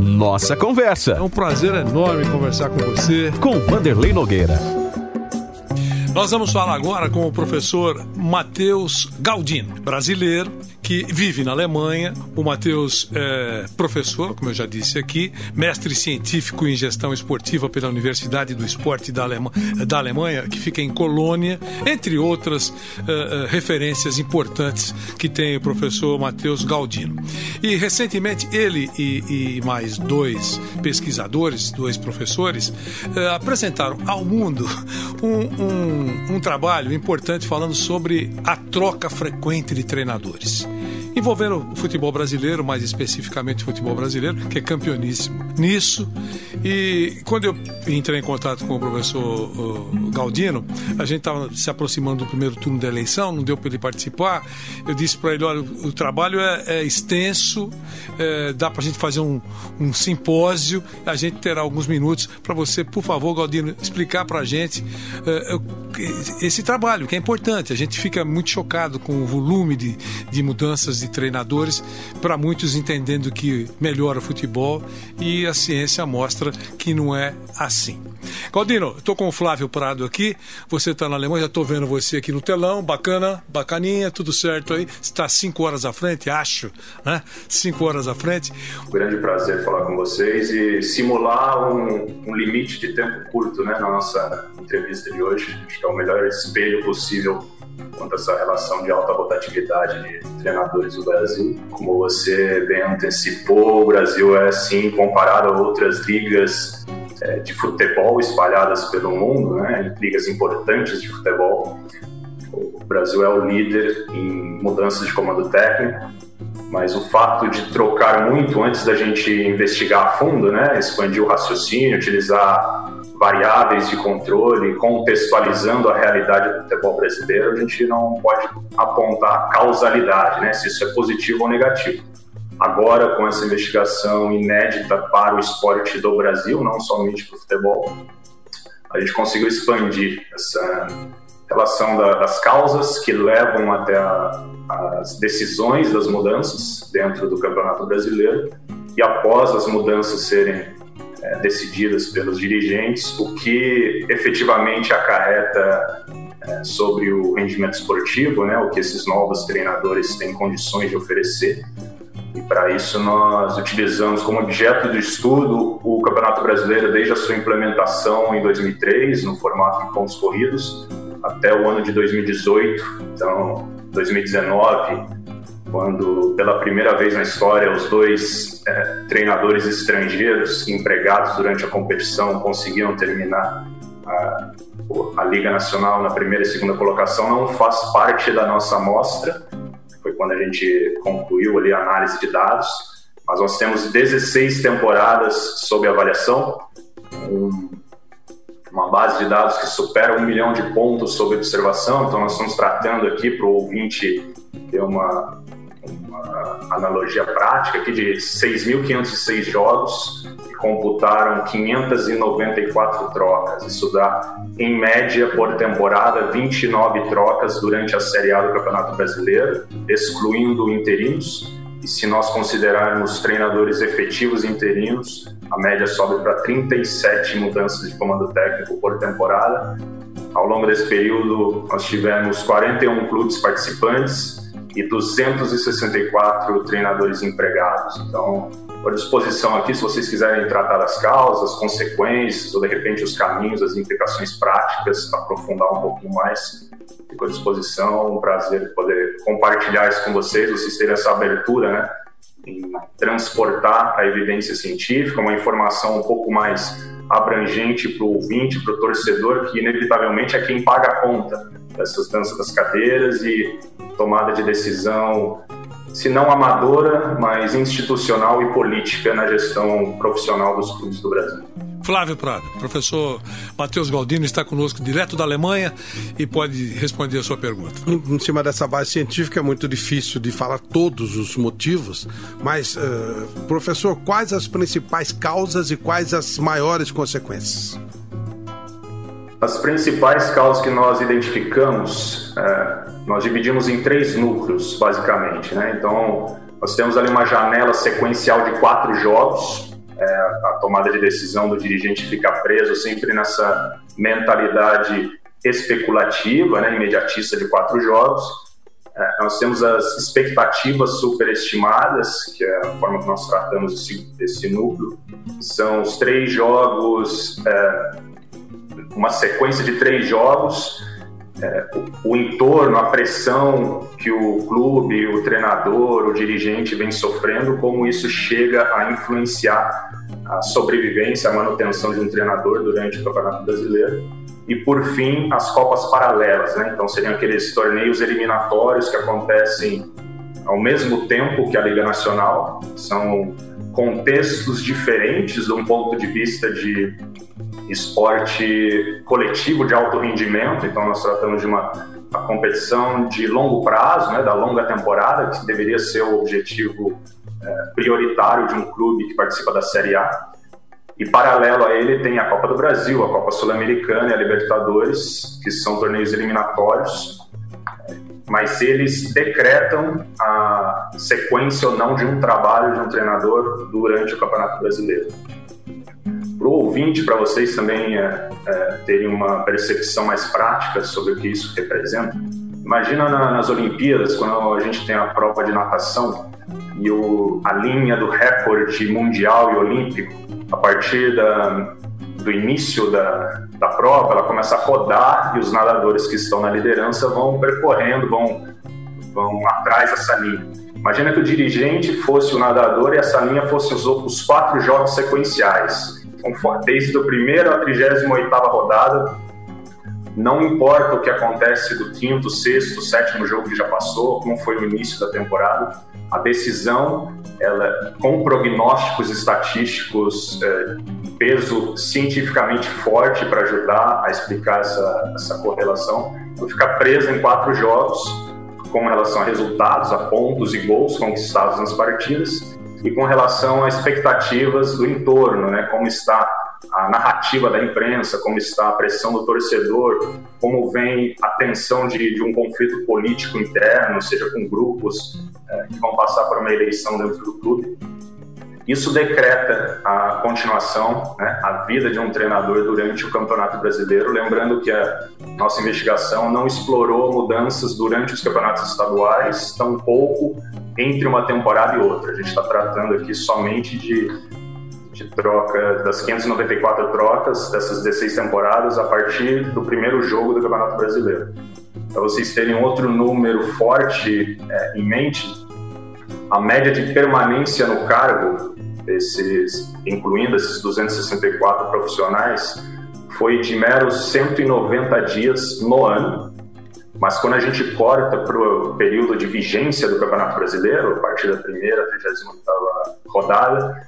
Nossa Conversa. É um prazer enorme conversar com você. Com Vanderlei Nogueira. Nós vamos falar agora com o professor Matheus Galdino, brasileiro, que vive na Alemanha. O Matheus é professor, como eu já disse aqui, mestre científico em gestão esportiva pela Universidade do Esporte da, Alema, da Alemanha, que fica em Colônia, entre outras uh, referências importantes que tem o professor Matheus Galdino. E recentemente ele e, e mais dois pesquisadores, dois professores, uh, apresentaram ao mundo um, um, um trabalho importante falando sobre a troca frequente de treinadores envolvendo o futebol brasileiro, mais especificamente o futebol brasileiro, que é campeoníssimo nisso. E quando eu entrei em contato com o professor Galdino, a gente estava se aproximando do primeiro turno da eleição, não deu para ele participar. Eu disse para ele: olha, o, trabalho é, é extenso, é, dá para a gente fazer um, um, simpósio, a gente terá alguns minutos para você, por favor, Galdino, explicar para a gente é, esse trabalho, que é importante. A gente fica muito chocado com o volume de, de mudanças de treinadores, para muitos entendendo que melhora o futebol e a ciência mostra que não é assim. Galdino, estou com o Flávio Prado aqui, você está na Alemanha, já estou vendo você aqui no telão, bacana, bacaninha, tudo certo aí, está cinco horas à frente, acho, né? Cinco horas à frente. Grande prazer falar com vocês e simular um, um limite de tempo curto, né, na nossa entrevista de hoje. Acho que é o melhor espelho possível quanto a essa relação de alta rotatividade de treinadores do Brasil. Como você bem antecipou, o Brasil é, sim, comparado a outras ligas de futebol espalhadas pelo mundo, né, ligas importantes de futebol. O Brasil é o líder em mudanças de comando técnico, mas o fato de trocar muito antes da gente investigar a fundo, né, expandir o raciocínio, utilizar variáveis de controle, contextualizando a realidade do futebol brasileiro, a gente não pode apontar causalidade, né, se isso é positivo ou negativo. Agora, com essa investigação inédita para o esporte do Brasil, não somente para o futebol, a gente conseguiu expandir essa relação da, das causas que levam até a, as decisões das mudanças dentro do Campeonato Brasileiro e após as mudanças serem é, decididas pelos dirigentes, o que efetivamente acarreta é, sobre o rendimento esportivo, né, o que esses novos treinadores têm condições de oferecer. E para isso nós utilizamos como objeto de estudo o Campeonato Brasileiro desde a sua implementação em 2003, no formato de pontos corridos, até o ano de 2018. Então, 2019 quando pela primeira vez na história os dois é, treinadores estrangeiros empregados durante a competição conseguiram terminar a, a, Liga Nacional na primeira e segunda colocação, não faz parte da nossa amostra, foi quando a gente concluiu ali a análise de dados, mas nós temos 16 temporadas sob avaliação, um, uma base de dados que supera um milhão de pontos sob observação, então nós estamos tratando aqui para o ouvinte ter uma, uma analogia prática aqui de 6.506 jogos computaram 594 trocas. Isso dá, em média, por temporada, 29 trocas durante a Série A do Campeonato Brasileiro, excluindo interinos. E se nós considerarmos treinadores efetivos interinos, a média sobe para 37 mudanças de comando técnico por temporada. Ao longo desse período, nós tivemos 41 clubes participantes, e 264 treinadores empregados. Então, à disposição aqui se vocês quiserem tratar das causas, consequências ou de repente os caminhos, as implicações práticas, aprofundar um pouquinho mais. Fico à disposição, um prazer poder compartilhar isso com vocês, vocês terem essa abertura, né, em transportar a evidência científica, uma informação um pouco mais abrangente para o ouvinte, para o torcedor, que inevitavelmente é quem paga a conta dessas danças das cadeiras e tomada de decisão se não amadora, mas institucional e política na gestão profissional dos clubes do Brasil. Flávio Prado, professor Matheus Galdino está conosco direto da Alemanha e pode responder a sua pergunta. Em cima dessa base científica é muito difícil de falar todos os motivos, mas, uh, professor, quais as principais causas e quais as maiores consequências? As principais causas que nós identificamos, é, nós dividimos em três núcleos, basicamente. Né? Então, nós temos ali uma janela sequencial de quatro jogos, é, a tomada de decisão do dirigente fica preso sempre nessa mentalidade especulativa, né, imediatista de quatro jogos. É, nós temos as expectativas superestimadas, que é a forma que nós tratamos esse, esse núcleo. São os três jogos, é, uma sequência de três jogos é, o, o, entorno, a pressão que o clube, o treinador, o dirigente vem sofrendo, como isso chega a influenciar a sobrevivência, a manutenção de um treinador durante o Campeonato Brasileiro. E, por fim, as Copas Paralelas, né? Então, seriam aqueles torneios eliminatórios que acontecem ao mesmo tempo que a Liga Nacional. São contextos diferentes do ponto de vista de esporte coletivo de alto rendimento, então nós tratamos de uma, uma competição de longo prazo, né, da longa temporada, que deveria ser o objetivo é, prioritário de um clube que participa da Série A. E paralelo a ele tem a Copa do Brasil, a Copa Sul-Americana e a Libertadores, que são torneios eliminatórios, mas eles decretam a sequência ou não de um trabalho de um treinador durante o Campeonato Brasileiro para o ouvinte, para vocês também é, é, terem uma percepção mais prática sobre o que isso representa. Imagina na, nas Olimpíadas, quando a gente tem a prova de natação e o, a linha do recorde mundial e olímpico, a partir da, do início da, da prova, ela começa a rodar e os nadadores que estão na liderança vão percorrendo, vão, vão atrás dessa linha. Imagina que o dirigente fosse o nadador e essa linha fosse os, os quatro jogos sequenciais desde a primeira à 38 rodada. Não importa o que acontece do quinto, sexto, sétimo jogo que já passou, como foi o início da temporada, a decisão, ela, com prognósticos estatísticos, é, peso cientificamente forte para ajudar a explicar essa, essa correlação, vai ficar presa em quatro jogos, com relação a resultados, a pontos e gols conquistados nas partidas, e com relação a expectativas do entorno, né? Como está a narrativa da imprensa, como está a pressão do torcedor, como vem a tensão de, de um conflito político interno, seja com grupos é, que vão passar por uma eleição dentro do clube. Isso decreta a continuação, né, a vida de um treinador durante o Campeonato Brasileiro. Lembrando que a nossa investigação não explorou mudanças durante os campeonatos estaduais, tampouco entre uma temporada e outra. A gente está tratando aqui somente de, de troca das 594 trocas dessas 16 temporadas a partir do primeiro jogo do Campeonato Brasileiro. Para vocês terem outro número forte é, em mente, a média de permanência no cargo, esses, incluindo esses 264 profissionais, foi de meros 190 dias no ano. Mas quando a gente corta para o período de vigência do Campeonato Brasileiro, a partir da primeira, 38 rodada,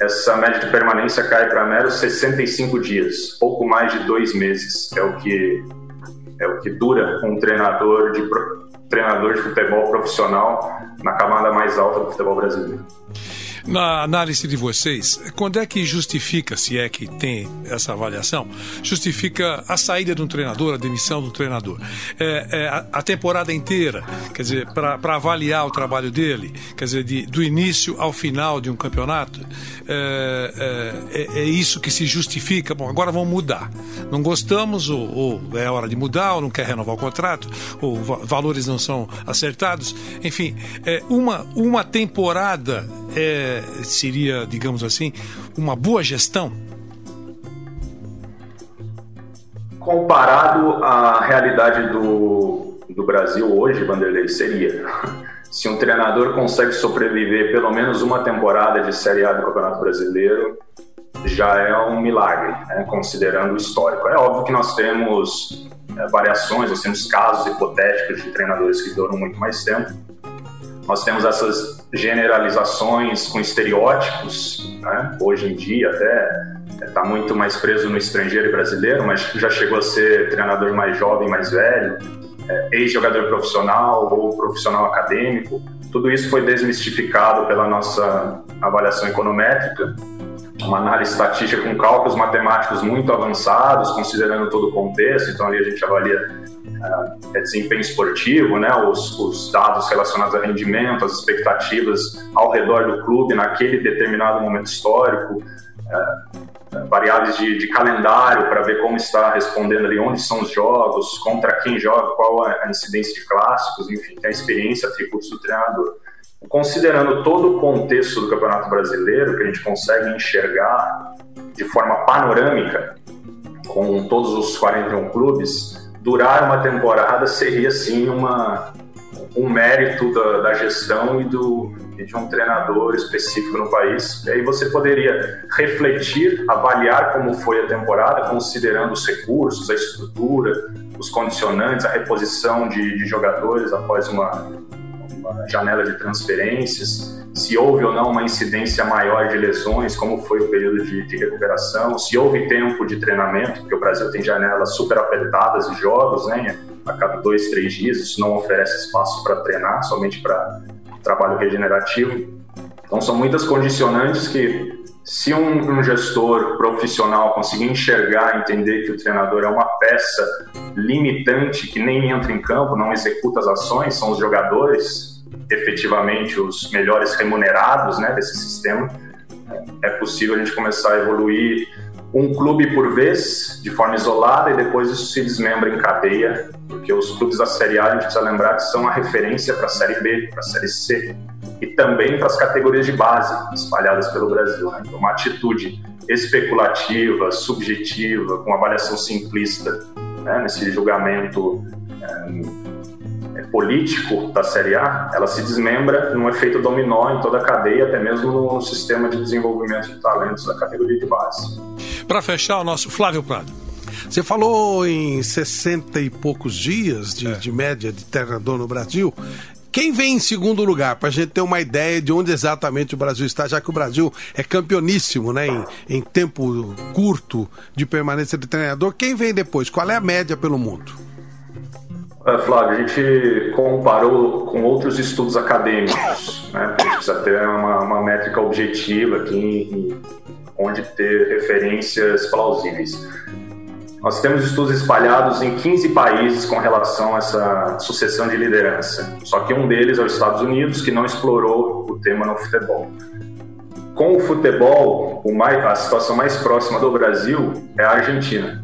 essa média de permanência cai para meros 65 dias, pouco mais de dois meses. É o que, é o que dura um treinador de, treinador de futebol profissional na camada mais alta do futebol brasileiro. Na análise de vocês, quando é que justifica, se é que tem essa avaliação, justifica a saída de um treinador, a demissão do treinador? É, é, a, temporada inteira, quer dizer, para avaliar o trabalho dele, quer dizer, de, do início ao final de um campeonato, é, é, é, é isso que se justifica. Bom, agora vamos mudar. Não gostamos, ou, ou, é hora de mudar, ou não quer renovar o contrato, ou valores não são acertados. Enfim, é, uma, uma temporada é, seria, digamos assim, uma boa gestão? Comparado à realidade do, do Brasil hoje, Vanderlei, seria. Se um treinador consegue sobreviver pelo menos uma temporada de Série A do Campeonato Brasileiro, já é um milagre, né, considerando o histórico. É óbvio que nós temos é, variações, nós temos casos hipotéticos de treinadores que duram muito mais tempo, nós temos essas generalizações com estereótipos, né? hoje em dia até está muito mais preso no estrangeiro e brasileiro, mas já chegou a ser treinador mais jovem, mais velho, é, ex-jogador profissional ou profissional acadêmico. Tudo isso foi desmistificado pela nossa avaliação econométrica, uma análise estatística com cálculos matemáticos muito avançados, considerando todo o contexto. Então, ali a gente avalia uh, desempenho esportivo, né, os, os, dados relacionados a rendimento, as expectativas ao redor do clube naquele determinado momento histórico, uh, variáveis de, de calendário para ver como está respondendo ali, onde são os jogos, contra quem joga, qual a incidência de clássicos, enfim, a experiência, atributos do treinador considerando todo o contexto do Campeonato Brasileiro, que a gente consegue enxergar de forma panorâmica, com todos os 41 clubes, durar uma temporada seria sim uma, um mérito da, da gestão e, do, e de um treinador específico no país. E aí você poderia refletir, avaliar como foi a temporada, considerando os recursos, a estrutura, os condicionantes, a reposição de, de jogadores após uma, uma janela de transferências, se houve ou não uma incidência maior de lesões, como foi o período de, de, recuperação, se houve tempo de treinamento, porque o Brasil tem janelas super apertadas de jogos, né? A cada dois, três dias, isso não oferece espaço para treinar, somente para trabalho regenerativo. Então, são muitas condicionantes que, se um, um gestor profissional conseguir enxergar, entender que o treinador é uma peça limitante que nem entra em campo, não executa as ações, são os jogadores, efetivamente os melhores remunerados né, desse sistema, é possível a gente começar a evoluir um clube por vez, de forma isolada, e depois isso se desmembra em cadeia, porque os clubes da Série A, a gente precisa lembrar que são a referência para a Série B, para a Série C, e também para as categorias de base espalhadas pelo Brasil. Né? Então, uma atitude especulativa, subjetiva, com avaliação simplista, né? nesse julgamento é, político da Série A, ela se desmembra num efeito dominó em toda a cadeia, até mesmo no sistema de desenvolvimento de talentos da categoria de base. Para fechar, o nosso Flávio Prado. Você falou em 60 e poucos dias de, é. de média de treinador no Brasil. Quem vem em segundo lugar, para a gente ter uma ideia de onde exatamente o Brasil está, já que o Brasil é campeoníssimo né, em, em tempo curto de permanência de treinador, quem vem depois? Qual é a média pelo mundo? Uh, Flávio, a gente comparou com outros estudos acadêmicos, né? A gente precisa ter uma, uma métrica objetiva aqui, onde ter referências plausíveis. Nós temos estudos espalhados em 15 países com relação a essa sucessão de liderança. Só que um deles é os Estados Unidos, que não explorou o tema no futebol. Com o futebol, o mais, a situação mais próxima do Brasil é a Argentina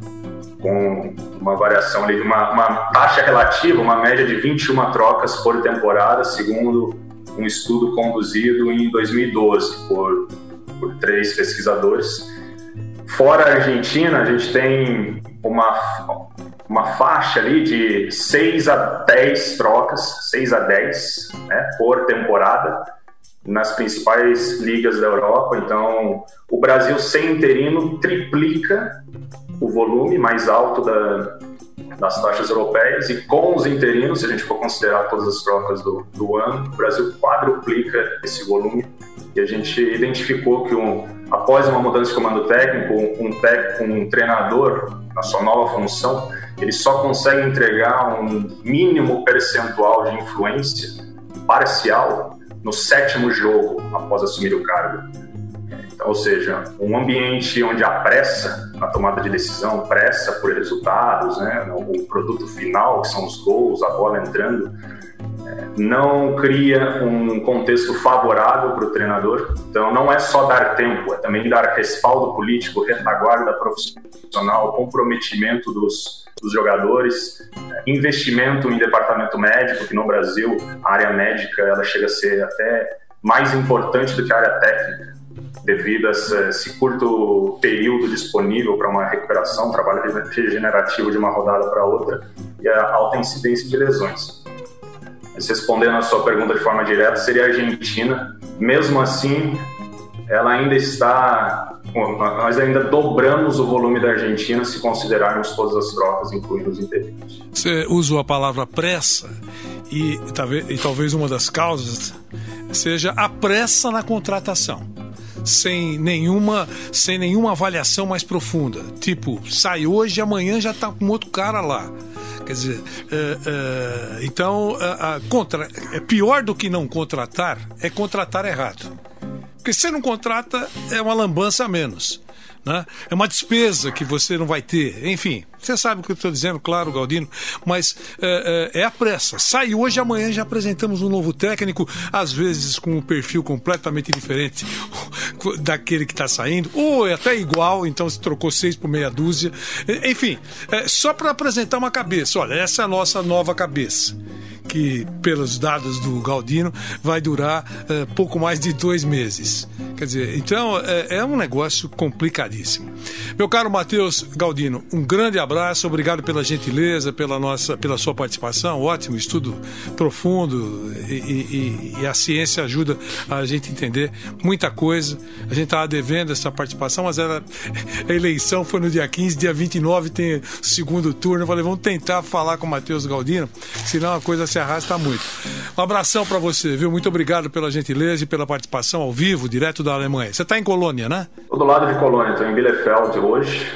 com uma variação ali, uma, uma taxa relativa, uma média de 21 trocas por temporada, segundo um estudo conduzido em 2012 por, por três pesquisadores. Fora a Argentina, a gente tem uma, uma faixa ali de 6 a 10 trocas, 6 a 10 né, por temporada nas principais ligas da Europa. Então, o Brasil sem interino triplica o volume mais alto da, das taxas europeias e com os interinos, se a gente for considerar todas as trocas do, do ano, o Brasil quadruplica esse volume e a gente identificou que um, após uma mudança de comando técnico, um, um, um treinador na sua nova função, ele só consegue entregar um mínimo percentual de influência parcial no sétimo jogo após assumir o cargo. Ou seja, um ambiente onde a pressa, a tomada de decisão, pressa por resultados, né, o produto final, que são os gols, a bola entrando, é, não cria um contexto favorável para o treinador. Então, não é só dar tempo, é também dar respaldo político, retaguarda profissional, comprometimento dos, dos jogadores, é, investimento em departamento médico, que no Brasil a área médica ela chega a ser até mais importante do que a área técnica devido a esse curto período disponível para uma recuperação, trabalho regenerativo de uma rodada para outra e a alta incidência de lesões. Mas respondendo a sua pergunta de forma direta, seria a Argentina. Mesmo assim, ela ainda está. Nós ainda dobramos o volume da Argentina se considerarmos todas as trocas, incluindo os interinos. Você usa a palavra pressa e talvez uma das causas seja a pressa na contratação sem nenhuma, sem nenhuma avaliação mais profunda. Tipo, sai hoje e amanhã já está com outro cara lá. Quer dizer, é, é, então, a, contra, é pior do que não contratar é contratar errado. Porque se você não contrata, é uma lambança a menos. Né? É uma despesa que você não vai ter. Enfim, você sabe o que eu estou dizendo, claro, Galdino, mas é, é, é, a pressa. Sai hoje, amanhã já apresentamos um novo técnico, às vezes com um perfil completamente diferente daquele que está saindo, ou é até igual, então se trocou seis por meia dúzia. Enfim, é, só para apresentar uma cabeça. Olha, essa é a nossa nova cabeça que, pelos dados do Galdino, vai durar uh, pouco mais de dois meses. Quer dizer, então é, é um negócio complicadíssimo. Meu caro Matheus Galdino, um grande abraço, obrigado pela gentileza, pela, nossa, pela sua participação, ótimo, estudo profundo e, e, e a ciência ajuda a gente entender muita coisa. A gente estava devendo essa participação, mas era, a eleição foi no dia 15, dia 29 tem segundo turno. Eu falei, vamos tentar falar com o Matheus Galdino, senão a coisa se arrasta muito. Um abração para você, viu? Muito obrigado pela gentileza e pela participação ao vivo, direto da Alemanha. Você está em Colônia, né? Estou do lado de Colônia, estou em Bielefeld hoje,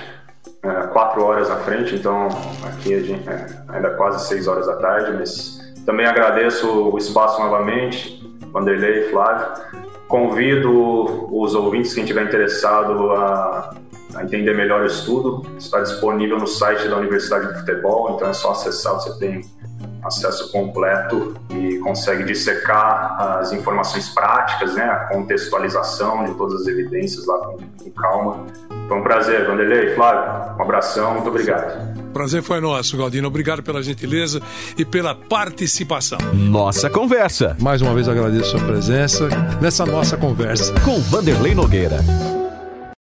é, quatro horas à frente, então aqui gente, é, ainda quase seis horas da tarde, mas também agradeço o espaço novamente, Vanderlei e Flávio. Convido os ouvintes, quem estiver interessado a, a entender melhor o estudo, está disponível no site da Universidade de Futebol, então é só acessar, você tem acesso completo e consegue dissecar as informações práticas, né, a contextualização de todas as evidências lá com, com calma. Foi um prazer, Vanderlei, Flávio, um abração, muito obrigado. Prazer foi nosso, Galdino. Obrigado pela gentileza e pela participação. Nossa conversa. Mais uma vez agradeço a sua presença nessa nossa conversa. Com Vanderlei Nogueira.